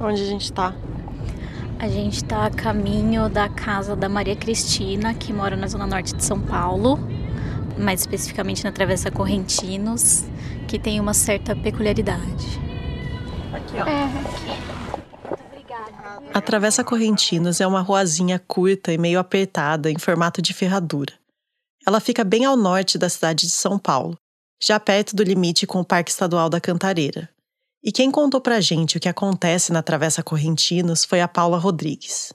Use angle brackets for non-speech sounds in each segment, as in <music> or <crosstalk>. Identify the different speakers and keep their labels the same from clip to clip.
Speaker 1: Onde a gente tá?
Speaker 2: A gente tá a caminho da casa da Maria Cristina, que mora na zona norte de São Paulo, mais especificamente na Travessa Correntinos, que tem uma certa peculiaridade.
Speaker 1: Aqui, ó.
Speaker 2: É, aqui.
Speaker 1: Obrigada. A Travessa Correntinos é uma ruazinha curta e meio apertada, em formato de ferradura. Ela fica bem ao norte da cidade de São Paulo, já perto do limite com o Parque Estadual da Cantareira. E quem contou pra gente o que acontece na Travessa Correntinos foi a Paula Rodrigues.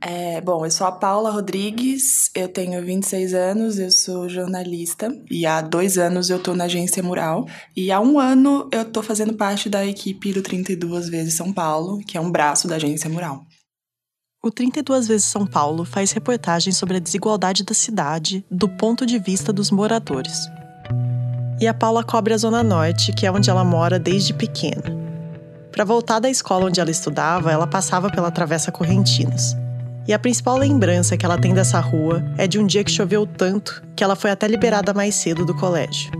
Speaker 3: É, bom, eu sou a Paula Rodrigues, eu tenho 26 anos, eu sou jornalista e há dois anos eu tô na agência Mural e há um ano eu tô fazendo parte da equipe do 32 vezes São Paulo, que é um braço da agência Mural.
Speaker 1: O 32 vezes São Paulo faz reportagens sobre a desigualdade da cidade do ponto de vista dos moradores. E a Paula cobre a Zona Norte, que é onde ela mora desde pequena. Para voltar da escola onde ela estudava, ela passava pela Travessa Correntinos. E a principal lembrança que ela tem dessa rua é de um dia que choveu tanto que ela foi até liberada mais cedo do colégio.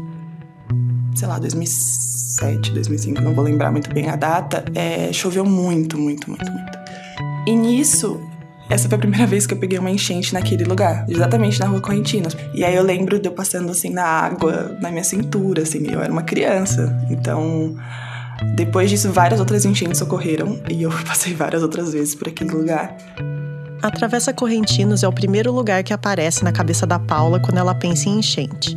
Speaker 3: Sei lá, 2007, 2005, não vou lembrar muito bem a data, é, choveu muito, muito, muito, muito. E nisso, essa foi a primeira vez que eu peguei uma enchente naquele lugar, exatamente na rua Correntinos. E aí eu lembro de eu passando assim na água, na minha cintura, assim, eu era uma criança. Então, depois disso, várias outras enchentes ocorreram e eu <laughs> passei várias outras vezes por aquele lugar.
Speaker 1: A Travessa Correntinos é o primeiro lugar que aparece na cabeça da Paula quando ela pensa em enchente.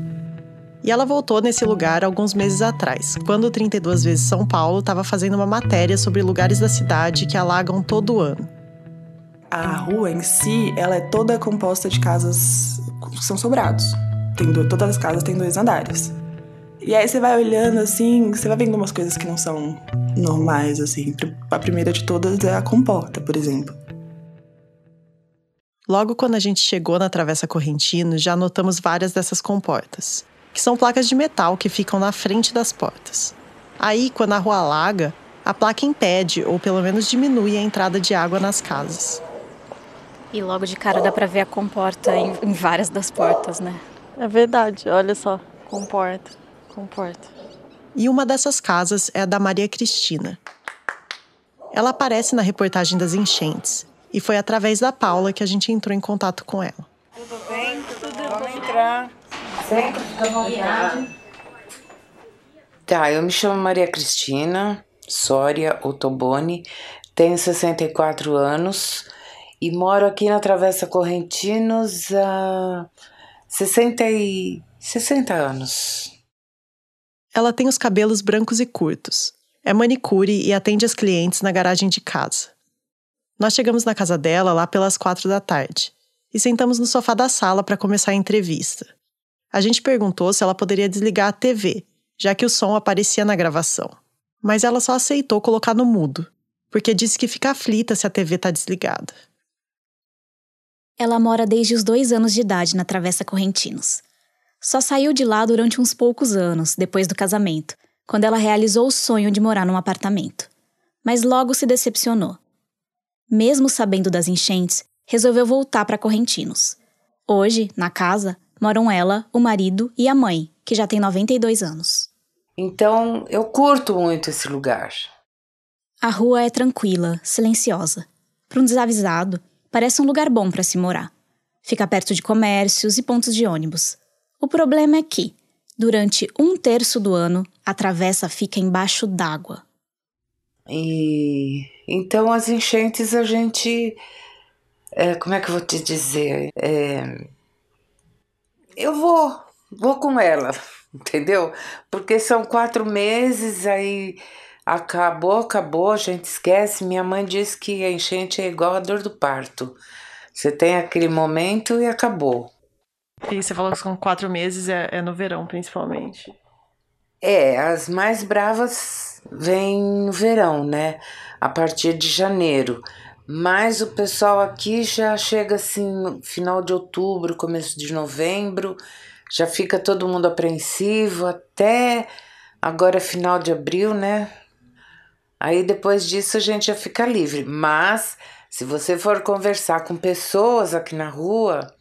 Speaker 1: E ela voltou nesse lugar alguns meses atrás, quando o 32 vezes São Paulo estava fazendo uma matéria sobre lugares da cidade que alagam todo ano
Speaker 3: a rua em si, ela é toda composta de casas que são sobrados. Tem do, todas as casas têm dois andares. E aí você vai olhando assim, você vai vendo umas coisas que não são normais, assim. A primeira de todas é a comporta, por exemplo.
Speaker 1: Logo quando a gente chegou na Travessa Correntino, já notamos várias dessas comportas, que são placas de metal que ficam na frente das portas. Aí, quando a rua alaga, a placa impede ou pelo menos diminui a entrada de água nas casas.
Speaker 2: E logo de cara dá pra ver a comporta em, em várias das portas, né?
Speaker 1: É verdade, olha só. Comporta, comporta. E uma dessas casas é a da Maria Cristina. Ela aparece na reportagem das enchentes e foi através da Paula que a gente entrou em contato com ela.
Speaker 4: Tudo bem? Tudo Vamos entrar. Sempre fica à vontade. Tá, eu me chamo Maria Cristina Soria Ottoboni, tenho 64 anos e moro aqui na Travessa Correntinos há 60, e... 60 anos.
Speaker 1: Ela tem os cabelos brancos e curtos. É manicure e atende as clientes na garagem de casa. Nós chegamos na casa dela lá pelas quatro da tarde e sentamos no sofá da sala para começar a entrevista. A gente perguntou se ela poderia desligar a TV, já que o som aparecia na gravação. Mas ela só aceitou colocar no mudo, porque disse que fica aflita se a TV está desligada.
Speaker 2: Ela mora desde os dois anos de idade na Travessa Correntinos. Só saiu de lá durante uns poucos anos, depois do casamento, quando ela realizou o sonho de morar num apartamento. Mas logo se decepcionou. Mesmo sabendo das enchentes, resolveu voltar para Correntinos. Hoje, na casa, moram ela, o marido e a mãe, que já tem 92 anos.
Speaker 4: Então, eu curto muito esse lugar.
Speaker 2: A rua é tranquila, silenciosa. Para um desavisado, Parece um lugar bom para se morar. Fica perto de comércios e pontos de ônibus. O problema é que, durante um terço do ano, a travessa fica embaixo d'água.
Speaker 4: E então as enchentes a gente. É, como é que eu vou te dizer? É, eu vou, vou com ela, <laughs> entendeu? Porque são quatro meses, aí Acabou, acabou, a gente esquece. Minha mãe disse que a enchente é igual a dor do parto. Você tem aquele momento e acabou.
Speaker 1: E você falou que são quatro meses, é, é no verão principalmente.
Speaker 4: É, as mais bravas vêm no verão, né? A partir de janeiro. Mas o pessoal aqui já chega assim, final de outubro, começo de novembro, já fica todo mundo apreensivo até agora final de abril, né? Aí depois disso a gente já fica livre. Mas se você for conversar com pessoas aqui na rua,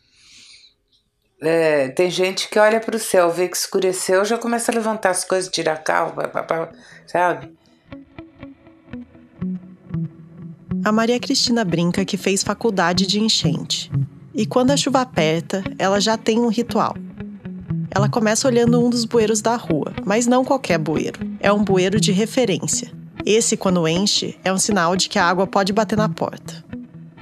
Speaker 4: é, tem gente que olha para o céu, vê que escureceu, já começa a levantar as coisas, tirar carro, sabe?
Speaker 1: A Maria Cristina brinca que fez faculdade de enchente. E quando a chuva aperta, ela já tem um ritual. Ela começa olhando um dos bueiros da rua, mas não qualquer bueiro. É um bueiro de referência. Esse, quando enche, é um sinal de que a água pode bater na porta.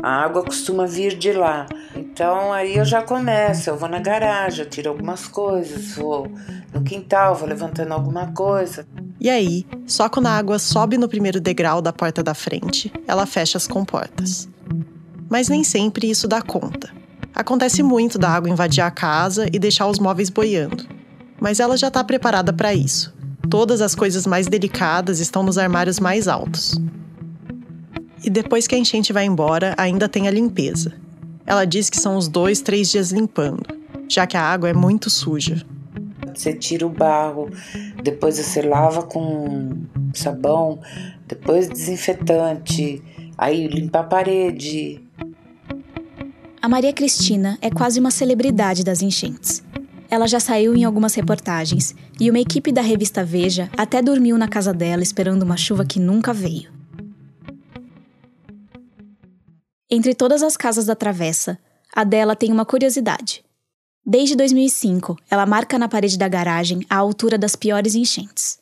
Speaker 4: A água costuma vir de lá. Então aí eu já começo, eu vou na garagem, eu tiro algumas coisas, vou no quintal, vou levantando alguma coisa.
Speaker 1: E aí, só quando a água sobe no primeiro degrau da porta da frente, ela fecha as comportas. Mas nem sempre isso dá conta. Acontece muito da água invadir a casa e deixar os móveis boiando. Mas ela já está preparada para isso. Todas as coisas mais delicadas estão nos armários mais altos. E depois que a enchente vai embora, ainda tem a limpeza. Ela diz que são os dois, três dias limpando, já que a água é muito suja.
Speaker 4: Você tira o barro, depois você lava com sabão, depois desinfetante, aí limpa a parede.
Speaker 2: A Maria Cristina é quase uma celebridade das enchentes. Ela já saiu em algumas reportagens e uma equipe da revista Veja até dormiu na casa dela esperando uma chuva que nunca veio. Entre todas as casas da travessa, a dela tem uma curiosidade. Desde 2005, ela marca na parede da garagem a altura das piores enchentes.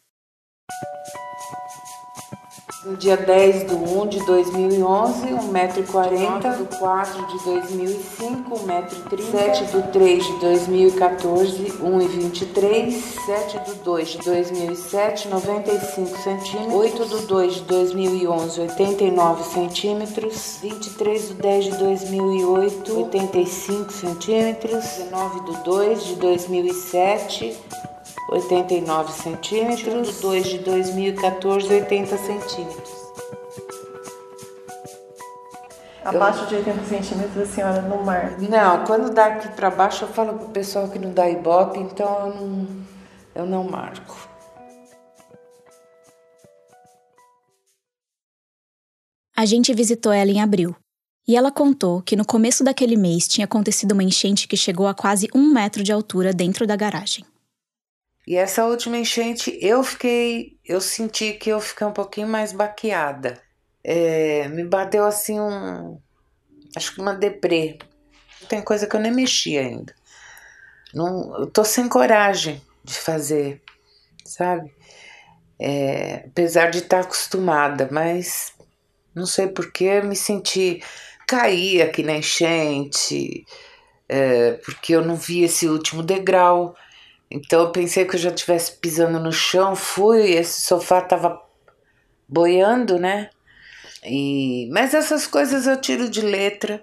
Speaker 4: No dia 10 do 1 de 2011, 1,40m. do 4 de 2005, 1,30m. 7 do 3 de 2014, 1,23m. 7 do 2 de 2007, 95 centímetros. 8 do 2 de 2011, 89 centímetros. 23 do 10 de 2008, 85 centímetros. 19 do 2 de 2007, 89 centímetros, 2 de 2014, 80 centímetros.
Speaker 1: Abaixo de 80 centímetros a senhora no mar.
Speaker 4: Não, quando dá aqui para baixo eu falo pro pessoal que não dá ibope, então eu não, eu não marco.
Speaker 2: A gente visitou ela em abril. E ela contou que no começo daquele mês tinha acontecido uma enchente que chegou a quase um metro de altura dentro da garagem.
Speaker 4: E essa última enchente eu fiquei, eu senti que eu fiquei um pouquinho mais baqueada. É, me bateu assim um, acho que uma deprê. Tem coisa que eu nem mexi ainda. Não, eu tô sem coragem de fazer, sabe? É, apesar de estar acostumada, mas não sei porquê, me senti cair aqui na enchente, é, porque eu não vi esse último degrau. Então eu pensei que eu já estivesse pisando no chão, fui, esse sofá tava boiando, né? E, mas essas coisas eu tiro de letra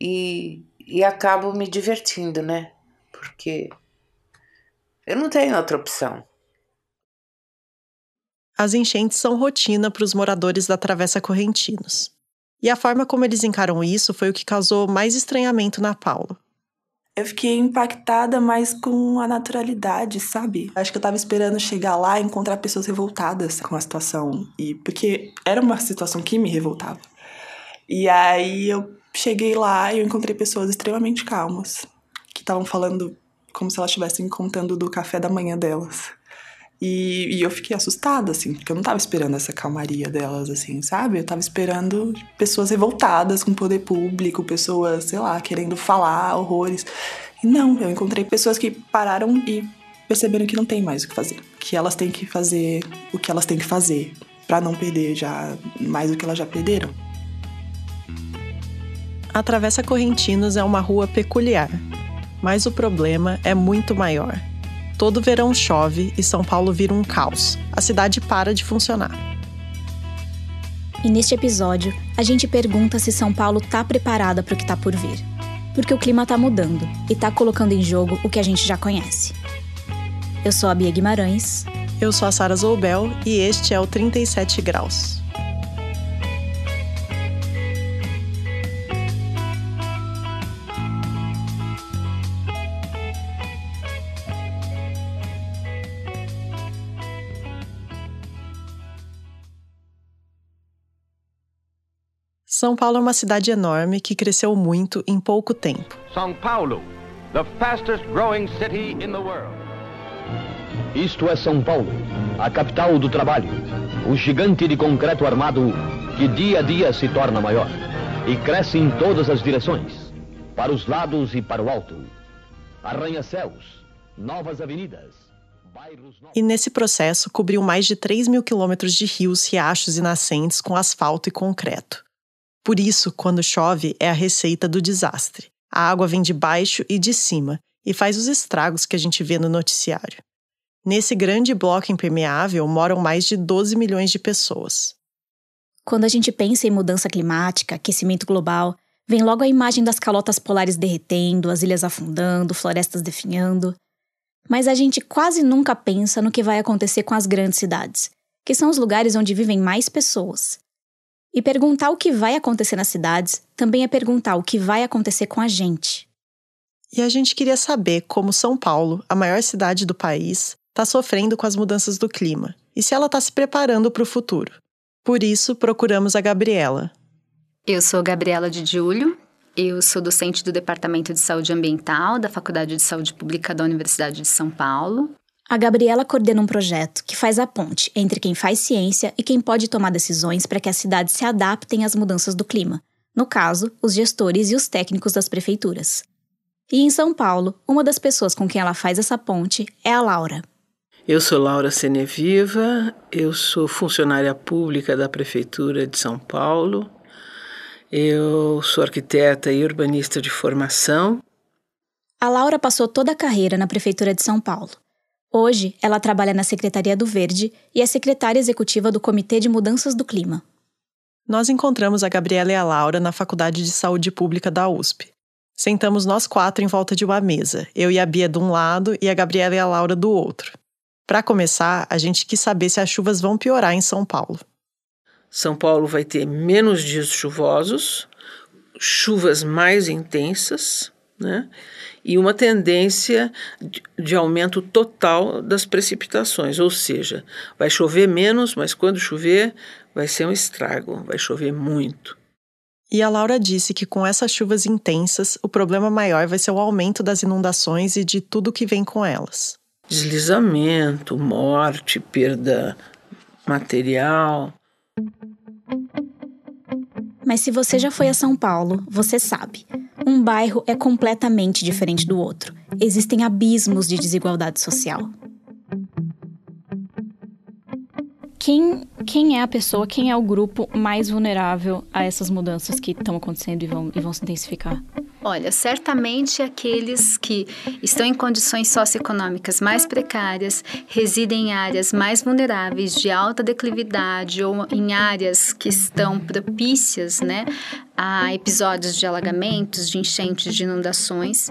Speaker 4: e, e acabo me divertindo, né? Porque eu não tenho outra opção.
Speaker 1: As enchentes são rotina para os moradores da Travessa Correntinos. E a forma como eles encaram isso foi o que causou mais estranhamento na Paula.
Speaker 3: Eu fiquei impactada mais com a naturalidade, sabe? Acho que eu tava esperando chegar lá e encontrar pessoas revoltadas com a situação. E porque era uma situação que me revoltava. E aí eu cheguei lá e eu encontrei pessoas extremamente calmas, que estavam falando como se elas estivessem contando do café da manhã delas. E, e, eu fiquei assustada, assim, porque eu não tava esperando essa calmaria delas, assim, sabe? Eu tava esperando pessoas revoltadas com o poder público, pessoas, sei lá, querendo falar horrores. E não, eu encontrei pessoas que pararam e perceberam que não tem mais o que fazer. Que elas têm que fazer o que elas têm que fazer para não perder já mais do que elas já perderam.
Speaker 1: A Travessa Correntinos é uma rua peculiar, mas o problema é muito maior. Todo verão chove e São Paulo vira um caos. A cidade para de funcionar.
Speaker 2: E neste episódio, a gente pergunta se São Paulo tá preparada para o que tá por vir. Porque o clima tá mudando e tá colocando em jogo o que a gente já conhece. Eu sou a Bia Guimarães.
Speaker 1: Eu sou a Sara Zoubel e este é o 37 Graus. São Paulo é uma cidade enorme que cresceu muito em pouco tempo.
Speaker 5: São Paulo, the fastest growing city in the world.
Speaker 6: Isto é São Paulo, a capital do trabalho.
Speaker 5: o gigante de concreto armado que dia a dia se torna maior e cresce em todas as direções, para os lados e para o alto. Arranha-céus, novas avenidas, bairros novos.
Speaker 1: E nesse processo cobriu mais de 3 mil quilômetros de rios, riachos e nascentes com asfalto e concreto. Por isso, quando chove, é a receita do desastre. A água vem de baixo e de cima e faz os estragos que a gente vê no noticiário. Nesse grande bloco impermeável moram mais de 12 milhões de pessoas.
Speaker 2: Quando a gente pensa em mudança climática, aquecimento global, vem logo a imagem das calotas polares derretendo, as ilhas afundando, florestas definhando. Mas a gente quase nunca pensa no que vai acontecer com as grandes cidades, que são os lugares onde vivem mais pessoas. E perguntar o que vai acontecer nas cidades também é perguntar o que vai acontecer com a gente.
Speaker 1: E a gente queria saber como São Paulo, a maior cidade do país, está sofrendo com as mudanças do clima e se ela está se preparando para o futuro. Por isso, procuramos a Gabriela.
Speaker 6: Eu sou Gabriela de Julho, eu sou docente do Departamento de Saúde Ambiental da Faculdade de Saúde Pública da Universidade de São Paulo.
Speaker 2: A Gabriela coordena um projeto que faz a ponte entre quem faz ciência e quem pode tomar decisões para que as cidades se adaptem às mudanças do clima. No caso, os gestores e os técnicos das prefeituras. E em São Paulo, uma das pessoas com quem ela faz essa ponte é a Laura.
Speaker 7: Eu sou Laura Seneviva, eu sou funcionária pública da Prefeitura de São Paulo, eu sou arquiteta e urbanista de formação.
Speaker 2: A Laura passou toda a carreira na Prefeitura de São Paulo. Hoje, ela trabalha na Secretaria do Verde e é secretária executiva do Comitê de Mudanças do Clima.
Speaker 1: Nós encontramos a Gabriela e a Laura na Faculdade de Saúde Pública da USP. Sentamos nós quatro em volta de uma mesa, eu e a Bia de um lado e a Gabriela e a Laura do outro. Para começar, a gente quis saber se as chuvas vão piorar em São Paulo.
Speaker 7: São Paulo vai ter menos dias chuvosos, chuvas mais intensas, né? E uma tendência de aumento total das precipitações, ou seja, vai chover menos, mas quando chover, vai ser um estrago, vai chover muito.
Speaker 1: E a Laura disse que com essas chuvas intensas, o problema maior vai ser o aumento das inundações e de tudo que vem com elas
Speaker 7: deslizamento, morte, perda material.
Speaker 2: Mas se você já foi a São Paulo, você sabe. Um bairro é completamente diferente do outro. Existem abismos de desigualdade social. Quem, quem é a pessoa, quem é o grupo mais vulnerável a essas mudanças que estão acontecendo e vão, e vão se intensificar?
Speaker 6: Olha, certamente aqueles que estão em condições socioeconômicas mais precárias, residem em áreas mais vulneráveis, de alta declividade ou em áreas que estão propícias né, a episódios de alagamentos, de enchentes, de inundações.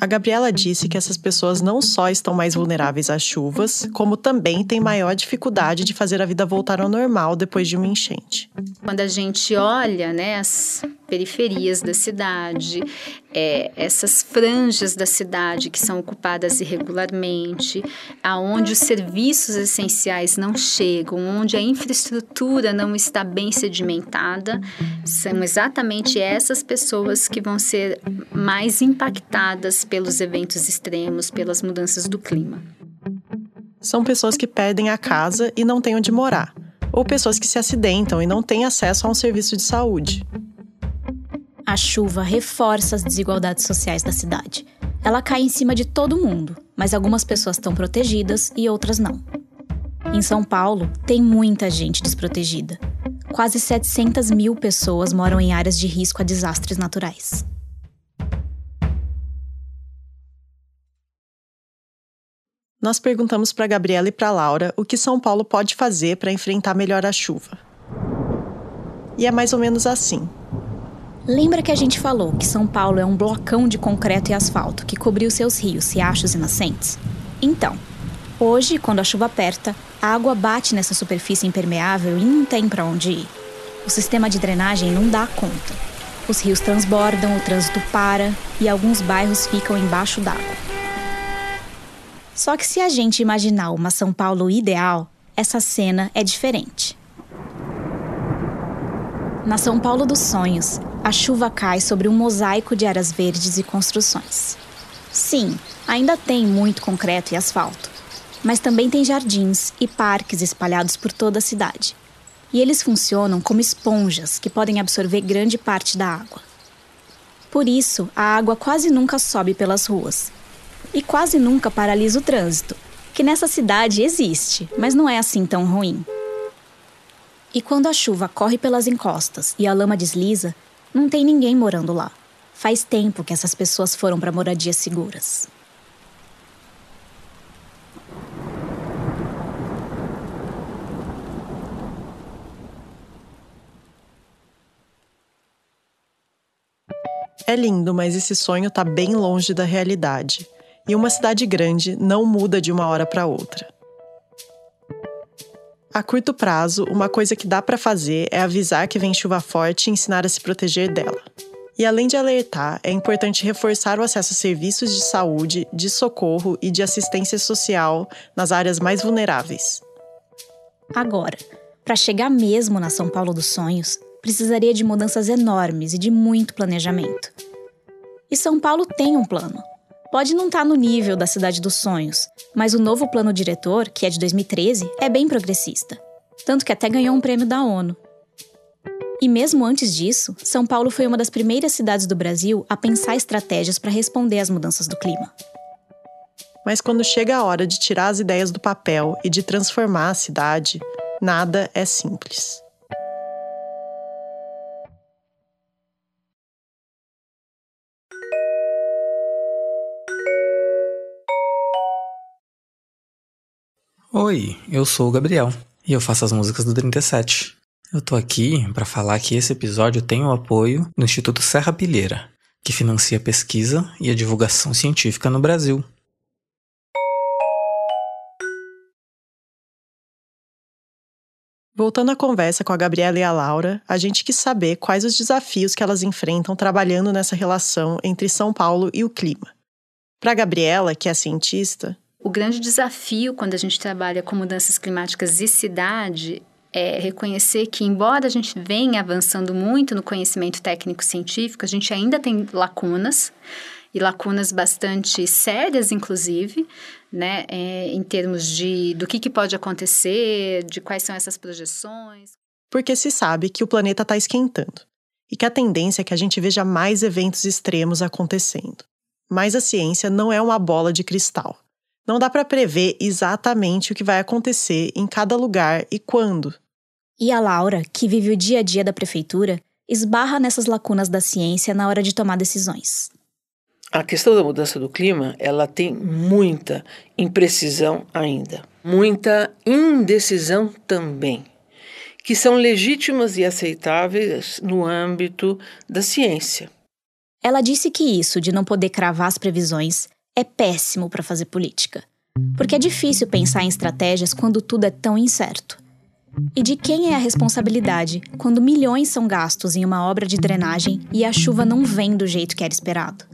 Speaker 1: A Gabriela disse que essas pessoas não só estão mais vulneráveis às chuvas, como também têm maior dificuldade de fazer a vida voltar ao normal depois de uma enchente.
Speaker 6: Quando a gente olha né, as periferias da cidade, é, essas franjas da cidade que são ocupadas irregularmente, aonde os serviços essenciais não chegam, onde a infraestrutura não está bem sedimentada, são exatamente essas pessoas que vão ser mais impactadas pelos eventos extremos, pelas mudanças do clima.
Speaker 1: São pessoas que perdem a casa e não têm onde morar, ou pessoas que se acidentam e não têm acesso a um serviço de saúde.
Speaker 2: A chuva reforça as desigualdades sociais da cidade. Ela cai em cima de todo mundo, mas algumas pessoas estão protegidas e outras não. Em São Paulo, tem muita gente desprotegida. Quase 700 mil pessoas moram em áreas de risco a desastres naturais.
Speaker 1: Nós perguntamos para Gabriela e para Laura o que São Paulo pode fazer para enfrentar melhor a chuva. E é mais ou menos assim.
Speaker 2: Lembra que a gente falou que São Paulo é um blocão de concreto e asfalto que cobriu seus rios, riachos e nascentes? Então, hoje, quando a chuva aperta, a água bate nessa superfície impermeável e não tem para onde ir. O sistema de drenagem não dá conta. Os rios transbordam, o trânsito para e alguns bairros ficam embaixo d'água. Só que se a gente imaginar uma São Paulo ideal, essa cena é diferente. Na São Paulo dos Sonhos, a chuva cai sobre um mosaico de áreas verdes e construções. Sim, ainda tem muito concreto e asfalto, Mas também tem jardins e parques espalhados por toda a cidade. E eles funcionam como esponjas que podem absorver grande parte da água. Por isso, a água quase nunca sobe pelas ruas. E quase nunca paralisa o trânsito, que nessa cidade existe, mas não é assim tão ruim. E quando a chuva corre pelas encostas e a lama desliza, não tem ninguém morando lá. Faz tempo que essas pessoas foram para moradias seguras.
Speaker 1: É lindo, mas esse sonho tá bem longe da realidade. E uma cidade grande não muda de uma hora para outra. A curto prazo, uma coisa que dá para fazer é avisar que vem chuva forte e ensinar a se proteger dela. E além de alertar, é importante reforçar o acesso a serviços de saúde, de socorro e de assistência social nas áreas mais vulneráveis.
Speaker 2: Agora, para chegar mesmo na São Paulo dos Sonhos, precisaria de mudanças enormes e de muito planejamento. E São Paulo tem um plano. Pode não estar tá no nível da Cidade dos Sonhos, mas o novo plano diretor, que é de 2013, é bem progressista. Tanto que até ganhou um prêmio da ONU. E mesmo antes disso, São Paulo foi uma das primeiras cidades do Brasil a pensar estratégias para responder às mudanças do clima.
Speaker 1: Mas quando chega a hora de tirar as ideias do papel e de transformar a cidade, nada é simples.
Speaker 8: Oi, eu sou o Gabriel e eu faço as músicas do 37. Eu tô aqui para falar que esse episódio tem o apoio do Instituto Serra Pilheira, que financia a pesquisa e a divulgação científica no Brasil.
Speaker 1: Voltando à conversa com a Gabriela e a Laura, a gente quis saber quais os desafios que elas enfrentam trabalhando nessa relação entre São Paulo e o clima. Para Gabriela, que é cientista,
Speaker 6: o grande desafio quando a gente trabalha com mudanças climáticas e cidade é reconhecer que, embora a gente venha avançando muito no conhecimento técnico-científico, a gente ainda tem lacunas, e lacunas bastante sérias, inclusive, né, é, em termos de do que, que pode acontecer, de quais são essas projeções.
Speaker 1: Porque se sabe que o planeta está esquentando e que a tendência é que a gente veja mais eventos extremos acontecendo. Mas a ciência não é uma bola de cristal. Não dá para prever exatamente o que vai acontecer em cada lugar e quando.
Speaker 2: E a Laura, que vive o dia a dia da prefeitura, esbarra nessas lacunas da ciência na hora de tomar decisões.
Speaker 7: A questão da mudança do clima, ela tem muita imprecisão ainda, muita indecisão também, que são legítimas e aceitáveis no âmbito da ciência.
Speaker 2: Ela disse que isso de não poder cravar as previsões é péssimo para fazer política. Porque é difícil pensar em estratégias quando tudo é tão incerto. E de quem é a responsabilidade quando milhões são gastos em uma obra de drenagem e a chuva não vem do jeito que era esperado?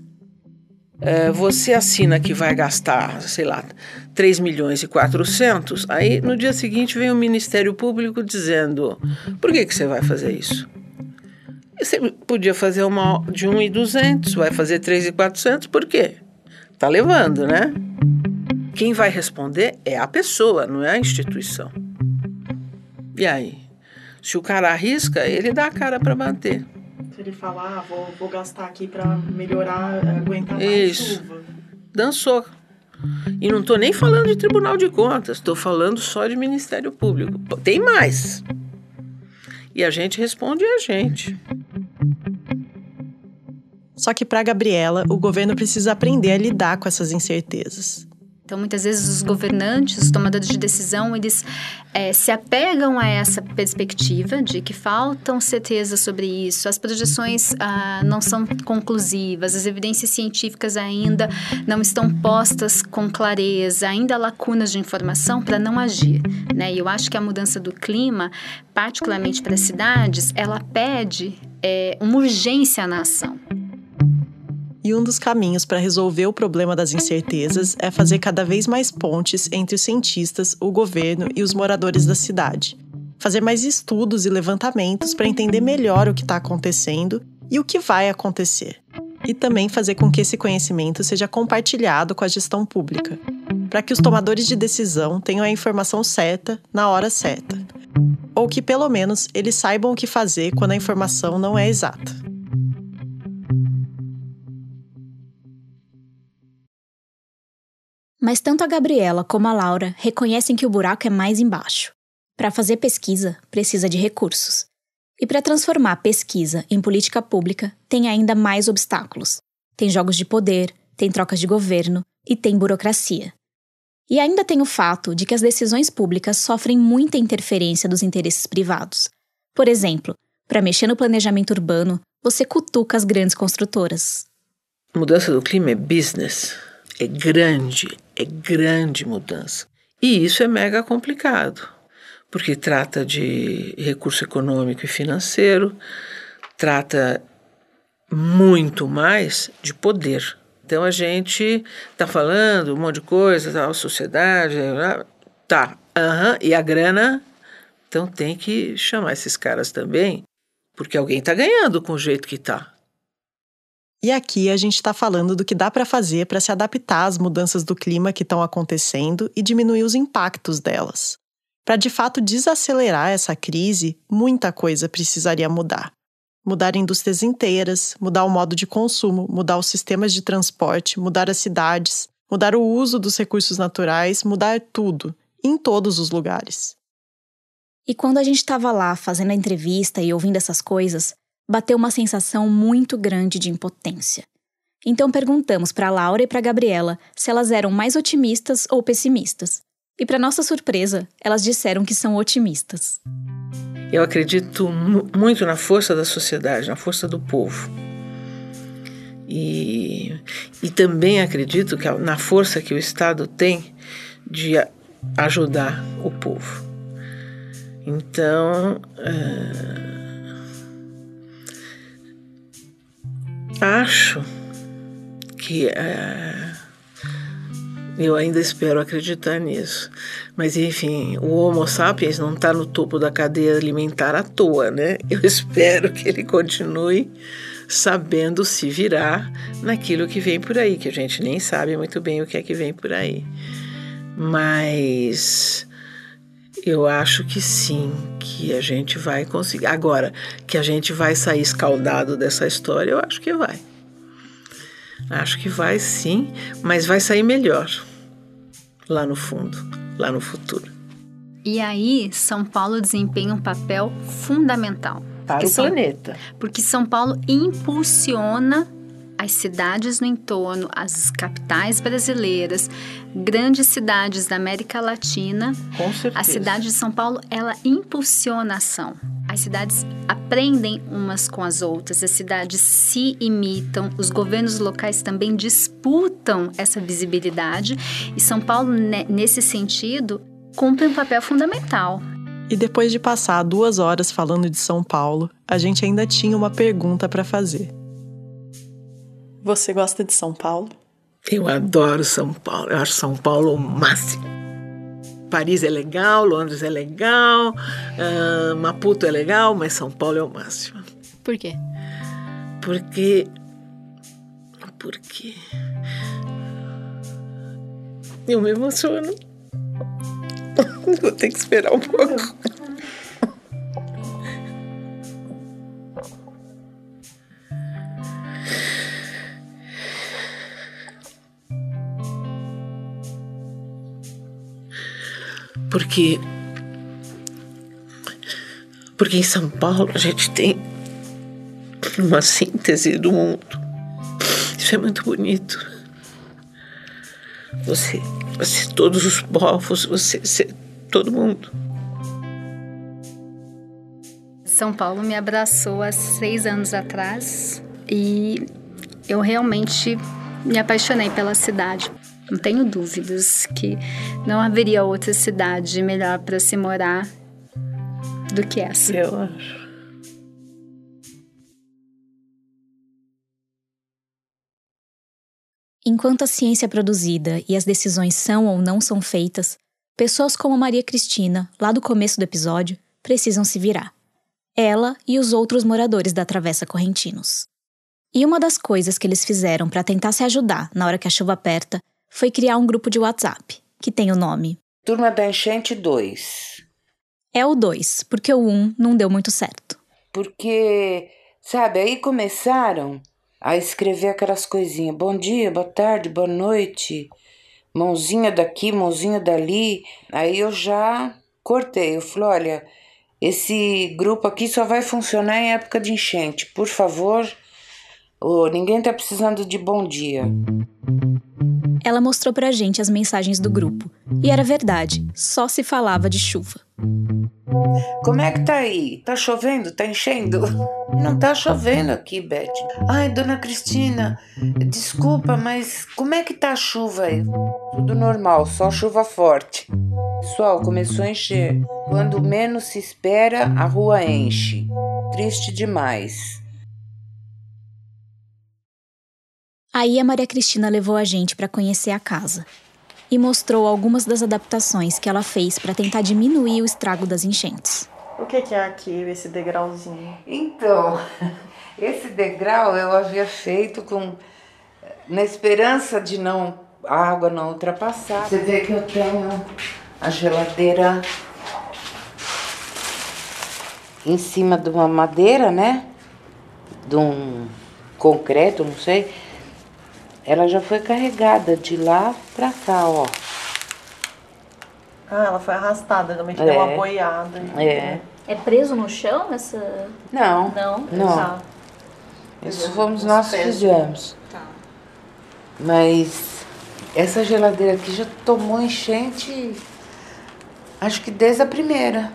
Speaker 7: É, você assina que vai gastar, sei lá, 3 milhões e 400, aí no dia seguinte vem o Ministério Público dizendo: por que, que você vai fazer isso? Você podia fazer uma de 1 e 200, vai fazer 3 e 400, por quê? Tá levando, né? Quem vai responder é a pessoa, não é a instituição. E aí? Se o cara arrisca, ele dá a cara para bater.
Speaker 3: Se ele falar, ah, vou, vou gastar aqui para melhorar, aguentar mais Isso. chuva.
Speaker 7: Dançou. E não estou nem falando de Tribunal de Contas, estou falando só de Ministério Público. Tem mais. E a gente responde a gente.
Speaker 1: Só que para Gabriela, o governo precisa aprender a lidar com essas incertezas.
Speaker 6: Então, muitas vezes, os governantes, os tomadores de decisão, eles é, se apegam a essa perspectiva de que faltam certezas sobre isso, as projeções ah, não são conclusivas, as evidências científicas ainda não estão postas com clareza, ainda há lacunas de informação para não agir. Né? E eu acho que a mudança do clima, particularmente para as cidades, ela pede é, uma urgência na ação.
Speaker 1: E um dos caminhos para resolver o problema das incertezas é fazer cada vez mais pontes entre os cientistas, o governo e os moradores da cidade. Fazer mais estudos e levantamentos para entender melhor o que está acontecendo e o que vai acontecer. E também fazer com que esse conhecimento seja compartilhado com a gestão pública, para que os tomadores de decisão tenham a informação certa na hora certa. Ou que pelo menos eles saibam o que fazer quando a informação não é exata.
Speaker 2: Mas tanto a Gabriela como a Laura reconhecem que o buraco é mais embaixo. Para fazer pesquisa, precisa de recursos. E para transformar pesquisa em política pública, tem ainda mais obstáculos. Tem jogos de poder, tem trocas de governo e tem burocracia. E ainda tem o fato de que as decisões públicas sofrem muita interferência dos interesses privados. Por exemplo, para mexer no planejamento urbano, você cutuca as grandes construtoras.
Speaker 7: Mudança do clima é business. É grande, é grande mudança. E isso é mega complicado, porque trata de recurso econômico e financeiro, trata muito mais de poder. Então a gente está falando um monte de coisa, tal, sociedade, tá, uhum, e a grana, então tem que chamar esses caras também, porque alguém está ganhando com o jeito que está.
Speaker 1: E aqui a gente está falando do que dá para fazer para se adaptar às mudanças do clima que estão acontecendo e diminuir os impactos delas. Para de fato desacelerar essa crise, muita coisa precisaria mudar. Mudar indústrias inteiras, mudar o modo de consumo, mudar os sistemas de transporte, mudar as cidades, mudar o uso dos recursos naturais, mudar tudo, em todos os lugares.
Speaker 2: E quando a gente estava lá fazendo a entrevista e ouvindo essas coisas, bateu uma sensação muito grande de impotência. Então perguntamos para Laura e para Gabriela se elas eram mais otimistas ou pessimistas. E para nossa surpresa, elas disseram que são otimistas.
Speaker 7: Eu acredito muito na força da sociedade, na força do povo. E, e também acredito que na força que o Estado tem de ajudar o povo. Então, uh, Acho que é, eu ainda espero acreditar nisso. Mas enfim, o Homo sapiens não está no topo da cadeia alimentar à toa, né? Eu <laughs> espero que ele continue sabendo se virar naquilo que vem por aí, que a gente nem sabe muito bem o que é que vem por aí. Mas eu acho que sim, que a gente vai conseguir. Agora, que a gente vai sair escaldado dessa história, eu acho que vai. Acho que vai sim, mas vai sair melhor lá no fundo, lá no futuro.
Speaker 6: E aí, São Paulo desempenha um papel fundamental.
Speaker 7: Para o
Speaker 6: São,
Speaker 7: planeta.
Speaker 6: Porque São Paulo impulsiona as cidades no entorno, as capitais brasileiras, grandes cidades da América Latina.
Speaker 7: Com certeza.
Speaker 6: A cidade de São Paulo, ela impulsiona a ação. As cidades aprendem umas com as outras, as cidades se imitam, os governos locais também disputam essa visibilidade e São Paulo, nesse sentido, cumpre um papel fundamental.
Speaker 1: E depois de passar duas horas falando de São Paulo, a gente ainda tinha uma pergunta para fazer. Você gosta de São Paulo?
Speaker 7: Eu adoro São Paulo. Eu acho São Paulo o máximo. Paris é legal, Londres é legal, uh, Maputo é legal, mas São Paulo é o máximo.
Speaker 2: Por quê?
Speaker 7: Porque. Porque. Eu me emociono. <laughs> Vou ter que esperar um pouco. Porque. Porque em São Paulo a gente tem uma síntese do mundo. Isso é muito bonito. Você, você todos os povos, você, você todo mundo.
Speaker 6: São Paulo me abraçou há seis anos atrás e eu realmente me apaixonei pela cidade. Não tenho dúvidas que não haveria outra cidade melhor para se morar do que essa.
Speaker 7: Eu acho.
Speaker 2: Enquanto a ciência é produzida e as decisões são ou não são feitas, pessoas como Maria Cristina, lá do começo do episódio, precisam se virar. Ela e os outros moradores da Travessa Correntinos. E uma das coisas que eles fizeram para tentar se ajudar na hora que a chuva aperta foi criar um grupo de WhatsApp. que tem o nome.
Speaker 4: Turma da Enchente 2.
Speaker 2: É o 2, porque o 1 um não deu muito certo.
Speaker 4: Porque, sabe, aí começaram a escrever aquelas coisinhas. Bom dia, boa tarde, boa noite. Mãozinha daqui, mãozinha dali. Aí eu já cortei. Eu falei: olha, esse grupo aqui só vai funcionar em época de enchente. Por favor, oh, ninguém tá precisando de bom dia.
Speaker 2: Ela mostrou pra gente as mensagens do grupo. E era verdade, só se falava de chuva.
Speaker 4: Como é que tá aí? Tá chovendo? Tá enchendo? Não tá chovendo aqui, Beth. Ai, dona Cristina, desculpa, mas como é que tá a chuva aí? Tudo normal, só chuva forte. Pessoal, começou a encher. Quando menos se espera, a rua enche. Triste demais.
Speaker 2: Aí a Maria Cristina levou a gente para conhecer a casa e mostrou algumas das adaptações que ela fez para tentar diminuir o estrago das enchentes.
Speaker 1: O que, que é aqui, esse degrauzinho?
Speaker 4: Então, <laughs> esse degrau eu havia feito com na esperança de não a água não ultrapassar. Você vê que eu tenho a geladeira em cima de uma madeira, né? De um concreto, não sei. Ela já foi carregada de lá pra cá, ó.
Speaker 1: Ah, ela foi arrastada, realmente
Speaker 4: É.
Speaker 1: deu uma boiada.
Speaker 4: É.
Speaker 2: É preso no chão essa.
Speaker 4: Não,
Speaker 2: Não?
Speaker 4: não.
Speaker 1: Tá.
Speaker 4: Isso fomos nós que fizemos.
Speaker 2: Tá.
Speaker 4: Mas essa geladeira aqui já tomou enchente, acho que desde a primeira.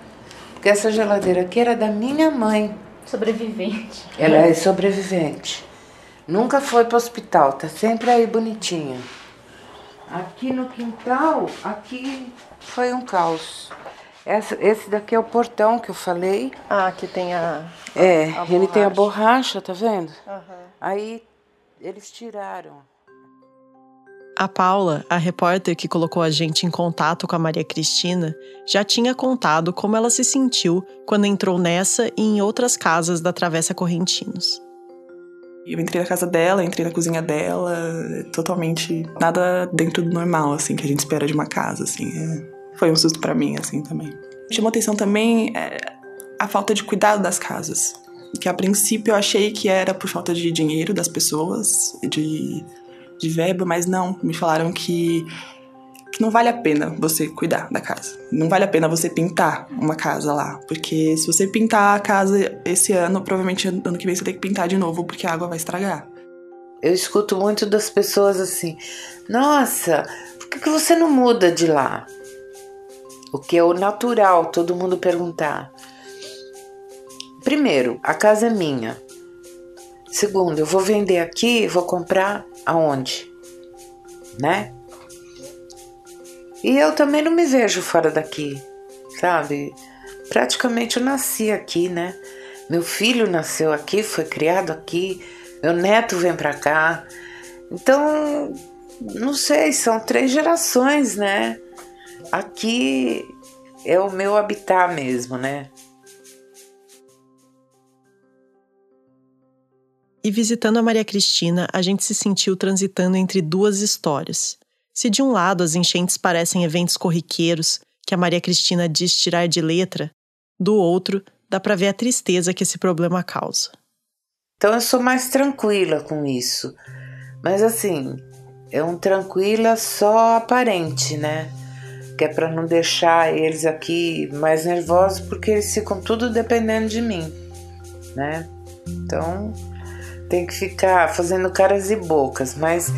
Speaker 4: Porque essa geladeira aqui era da minha mãe.
Speaker 2: Sobrevivente.
Speaker 4: Ela é sobrevivente. Nunca foi para o hospital, tá sempre aí bonitinha. Aqui no quintal, aqui foi um caos. Essa- esse daqui é o portão que eu falei.
Speaker 1: Ah, aqui tem a.
Speaker 4: É,
Speaker 1: A
Speaker 4: ele tem a
Speaker 1: borracha.
Speaker 4: tá vendo?
Speaker 1: Aham.
Speaker 4: Aí eles tiraram.
Speaker 1: A Paula, a repórter que colocou a gente em contato com a Maria Cristina, já tinha contado como ela se sentiu quando entrou nessa e em outras casas da Travessa Correntinos.
Speaker 3: Eu entrei na casa dela, entrei na cozinha dela, totalmente nada dentro do normal, assim, que a gente espera de uma casa, assim. é. Foi um susto pra mim, assim, também. Chamou atenção também é, a falta de cuidado das casas. Que a princípio eu achei que era por falta de dinheiro das pessoas, de, de verba, mas não. Me falaram que, que não vale a pena você cuidar da casa. Não vale a pena você pintar uma casa lá. Porque se você pintar a casa esse ano, provavelmente ano que vem você tem que pintar de novo, porque a água vai estragar.
Speaker 4: Eu escuto muito das pessoas assim: Nossa, por que, você não muda de lá? O que é o natural todo mundo perguntar. Primeiro, a casa é minha. Segundo, eu vou vender aqui, vou comprar aonde? Né? E eu também não me vejo fora daqui, sabe? Praticamente eu nasci aqui, né? Meu filho nasceu aqui, foi criado aqui, meu neto vem pra cá. Então, não sei, são três gerações, né? Aqui é o meu habitat mesmo, né?
Speaker 1: E visitando a Maria Cristina, a gente se sentiu transitando entre duas histórias. Se de um lado as enchentes parecem eventos corriqueiros que a Maria Cristina diz tirar de letra, do outro dá para ver a tristeza que esse problema causa.
Speaker 4: Então eu sou mais tranquila com isso. Mas assim, é um tranquila só aparente, né? Que é para não deixar eles aqui mais nervosos, porque eles ficam tudo dependendo de mim, né? Então tem que ficar fazendo caras e bocas, mas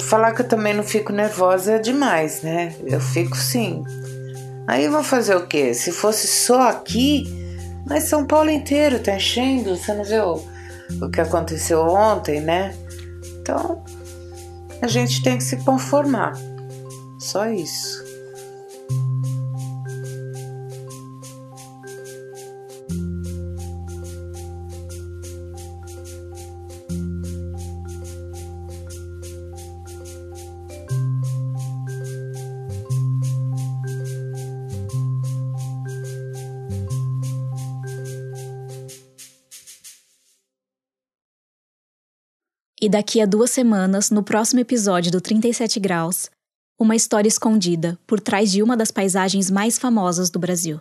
Speaker 4: falar que eu também não fico nervosa é demais, né? Eu fico sim. Aí vou fazer o quê? Se fosse só aqui, mas São Paulo inteiro tá enchendo, você não o, o que aconteceu ontem, né? Então a gente tem que se conformar. Só isso.
Speaker 2: E daqui a duas semanas, no próximo episódio do 37 Graus, Uma história escondida por trás de uma das paisagens mais famosas do Brasil.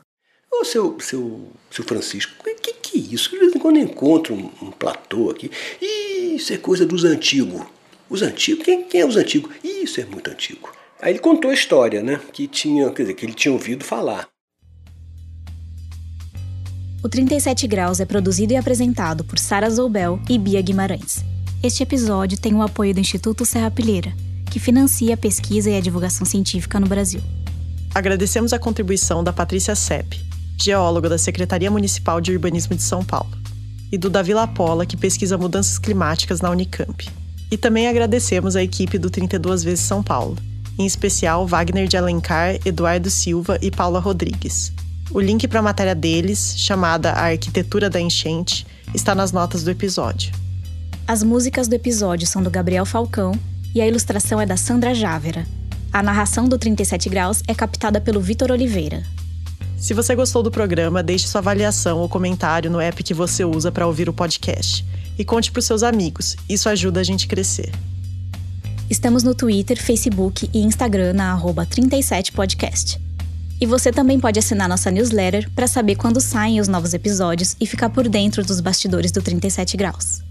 Speaker 9: Ô, seu, seu, seu Francisco, o que, que é isso? De vez em quando eu encontro um, um platô aqui. Isso é coisa dos antigos. Os antigos? Quem, quem é os antigos? Isso é muito antigo. Aí ele contou a história, né? Que tinha, quer dizer, que ele tinha ouvido falar.
Speaker 2: O 37 Graus é produzido e apresentado por Sara Zoubel e Bia Guimarães. Este episódio tem o apoio do Instituto Serra Pilheira, que financia a pesquisa e a divulgação científica no Brasil.
Speaker 1: Agradecemos a contribuição da Patrícia Sepp, geóloga da Secretaria Municipal de Urbanismo de São Paulo, e do Davi Lapola, que pesquisa mudanças climáticas na Unicamp. E também agradecemos a equipe do 32 vezes São Paulo, em especial Wagner de Alencar, Eduardo Silva e Paula Rodrigues. O link para a matéria deles, chamada A Arquitetura da Enchente, está nas notas do episódio.
Speaker 2: As músicas do episódio são do Gabriel Falcão e a ilustração é da Sandra Jávera. A narração do 37 Graus é captada pelo Vitor Oliveira.
Speaker 1: Se você gostou do programa, deixe sua avaliação ou comentário no app que você usa para ouvir o podcast. E conte para os seus amigos, isso ajuda a gente a crescer.
Speaker 2: Estamos no Twitter, Facebook e Instagram na 37podcast. E você também pode assinar nossa newsletter para saber quando saem os novos episódios e ficar por dentro dos bastidores do 37 Graus.